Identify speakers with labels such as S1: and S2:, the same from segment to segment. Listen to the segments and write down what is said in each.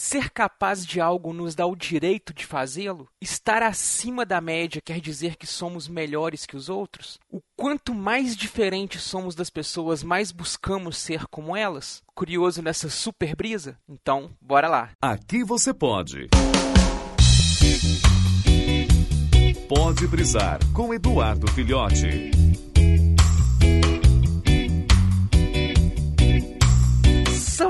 S1: Ser capaz de algo nos dá o direito de fazê-lo? Estar acima da média quer dizer que somos melhores que os outros? O quanto mais diferentes somos das pessoas, mais buscamos ser como elas? Curioso nessa super brisa? Então, bora lá.
S2: Aqui você pode. Pode brisar com Eduardo Filhote.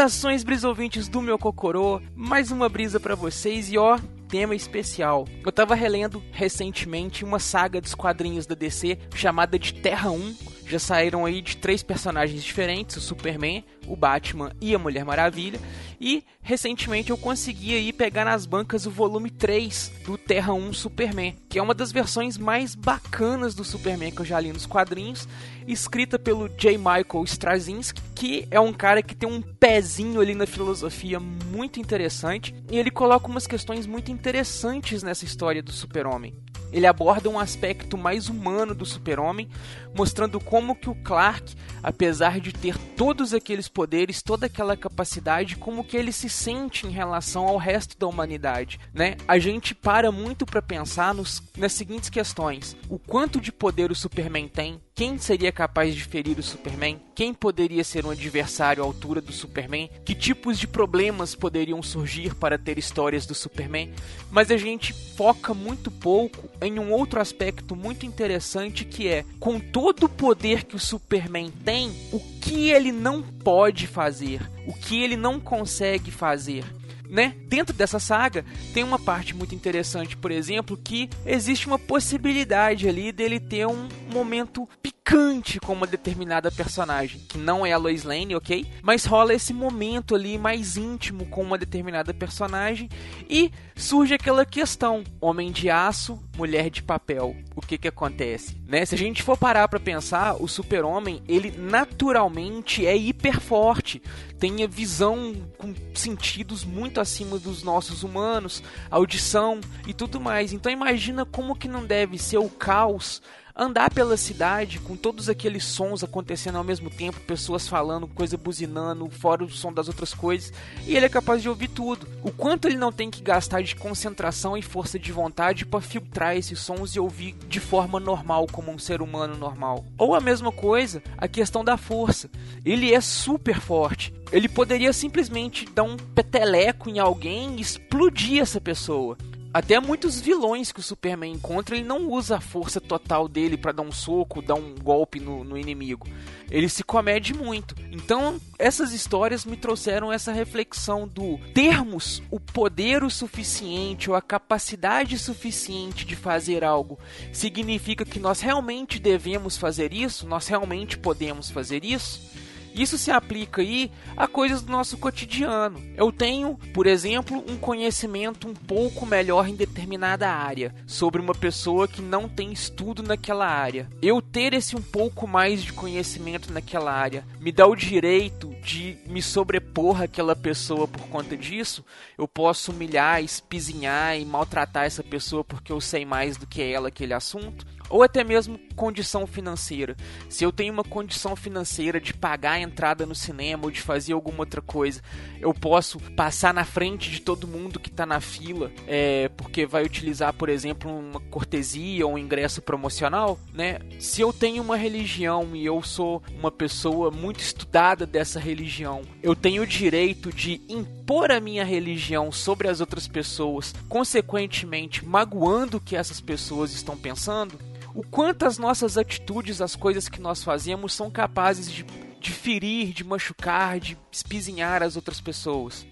S1: Saudações brisouvintes do meu Cocorô, mais uma brisa para vocês e ó, tema especial. Eu tava relendo recentemente uma saga dos quadrinhos da DC chamada de Terra 1. Já saíram aí de três personagens diferentes, o Superman, o Batman e a Mulher Maravilha. E recentemente eu consegui aí pegar nas bancas o volume 3 do Terra 1 Superman, que é uma das versões mais bacanas do Superman que eu já li nos quadrinhos, escrita pelo J. Michael Straczynski, que é um cara que tem um pezinho ali na filosofia muito interessante, e ele coloca umas questões muito interessantes nessa história do Super-Homem. Ele aborda um aspecto mais humano do super-homem, mostrando como que o Clark, apesar de ter todos aqueles poderes, toda aquela capacidade, como que ele se sente em relação ao resto da humanidade, né? A gente para muito para pensar nos, nas seguintes questões: o quanto de poder o Superman tem? Quem seria capaz de ferir o Superman? Quem poderia ser um adversário à altura do Superman? Que tipos de problemas poderiam surgir para ter histórias do Superman? Mas a gente foca muito pouco em um outro aspecto muito interessante que é, com todo o poder que o Superman tem, o que ele não pode fazer, o que ele não consegue fazer né? Dentro dessa saga tem uma parte muito interessante, por exemplo, que existe uma possibilidade ali dele ter um momento picante com uma determinada personagem, que não é a Lois Lane, ok? Mas rola esse momento ali mais íntimo com uma determinada personagem e surge aquela questão: homem de aço, mulher de papel. O que que acontece, né? Se a gente for parar para pensar, o Super-Homem, ele naturalmente é hiper forte, tem a visão com sentidos muito acima dos nossos humanos, audição e tudo mais. Então imagina como que não deve ser o caos andar pela cidade com todos aqueles sons acontecendo ao mesmo tempo, pessoas falando, coisa buzinando, fora o som das outras coisas, e ele é capaz de ouvir tudo. O quanto ele não tem que gastar de concentração e força de vontade para filtrar esses sons e ouvir de forma normal, como um ser humano normal. Ou a mesma coisa, a questão da força. Ele é super forte. Ele poderia simplesmente dar um peteleco em alguém e explodir essa pessoa. Até muitos vilões que o Superman encontra, ele não usa a força total dele para dar um soco, dar um golpe no, no, inimigo. Ele se comede muito. Então, essas histórias me trouxeram essa reflexão do termos o poder o suficiente ou a capacidade suficiente de fazer algo significa que nós realmente devemos fazer isso? Nós realmente podemos fazer isso? Isso se aplica aí a coisas do nosso cotidiano. Eu tenho, por exemplo, um conhecimento um pouco melhor em determinada área sobre uma pessoa que não tem estudo naquela área. Eu ter esse um pouco mais de conhecimento naquela área me dá o direito de me sobrepor àquela pessoa por conta disso. Eu posso humilhar, espizinhar e maltratar essa pessoa porque eu sei mais do que ela aquele assunto ou até mesmo condição financeira. Se eu tenho uma condição financeira de pagar a entrada no cinema ou de fazer alguma outra coisa, eu posso passar na frente de todo mundo que está na fila, é, porque vai utilizar, por exemplo, uma cortesia ou um ingresso promocional, né? Se eu tenho uma religião e eu sou uma pessoa muito estudada dessa religião, eu tenho o direito de impor a minha religião sobre as outras pessoas, consequentemente magoando o que essas pessoas estão pensando o quanto as nossas atitudes, as coisas que nós fazemos são capazes de, de ferir, de machucar, de espizinhar as outras pessoas.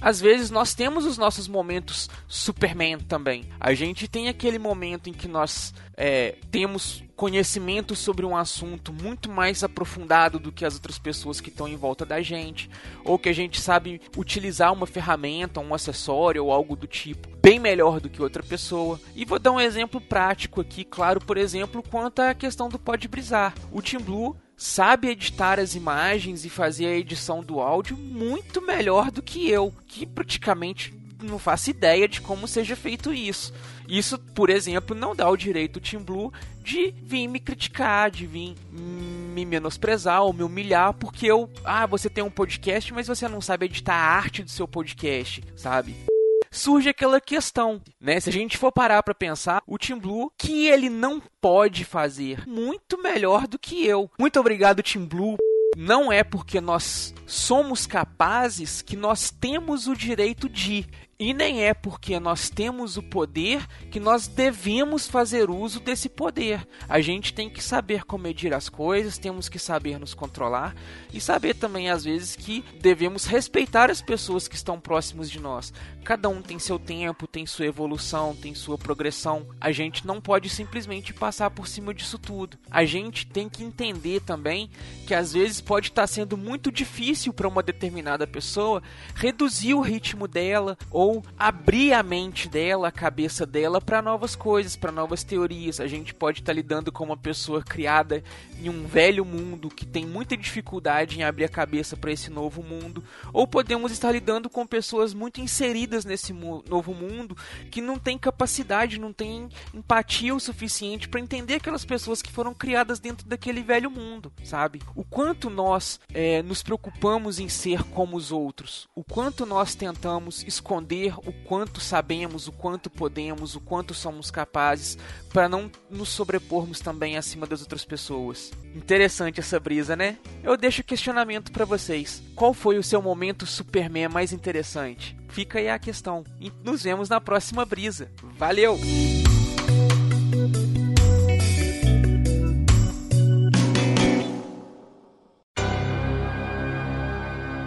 S1: Às vezes nós temos os nossos momentos Superman também. A gente tem aquele momento em que nós é, temos conhecimento sobre um assunto muito mais aprofundado do que as outras pessoas que estão em volta da gente, ou que a gente sabe utilizar uma ferramenta, um acessório ou algo do tipo bem melhor do que outra pessoa. E vou dar um exemplo prático aqui, claro, por exemplo, quanto à questão do pode brisar. O Team Blue sabe editar as imagens e fazer a edição do áudio muito melhor do que eu, que praticamente não faço ideia de como seja feito isso. Isso, por exemplo, não dá o direito ao Team Blue de vir me criticar, de vir me menosprezar ou me humilhar porque eu, ah, você tem um podcast, mas você não sabe editar a arte do seu podcast, sabe? Surge aquela questão, né? Se a gente for parar para pensar, o Team Blue que ele não pode fazer muito melhor do que eu. Muito obrigado Team Blue. Não é porque nós somos capazes que nós temos o direito de. E nem é porque nós temos o poder que nós devemos fazer uso desse poder. A gente tem que saber como medir as coisas, temos que saber nos controlar e saber também, às vezes, que devemos respeitar as pessoas que estão próximos de nós. Cada um tem seu tempo, tem sua evolução, tem sua progressão. A gente não pode simplesmente passar por cima disso tudo. A gente tem que entender também que às vezes pode estar sendo muito difícil para uma determinada pessoa reduzir o ritmo dela ou abrir a mente dela, a cabeça dela para novas coisas, para novas teorias. A gente pode estar tá lidando com uma pessoa criada em um velho mundo que tem muita dificuldade em abrir a cabeça para esse novo mundo, ou podemos estar lidando com pessoas muito inseridas nesse mu novo mundo que não tem capacidade, não tem empatia o suficiente para entender aquelas pessoas que foram criadas dentro daquele velho mundo, sabe? O quanto nós é, nos preocupamos em ser como os outros, o quanto nós tentamos esconder o quanto sabemos, o quanto podemos, o quanto somos capazes, para não nos sobrepormos também acima das outras pessoas. Interessante essa brisa, né? Eu deixo o questionamento para vocês. Qual foi o seu momento Superman mais interessante? Fica aí a questão. E nos vemos na próxima brisa. Valeu!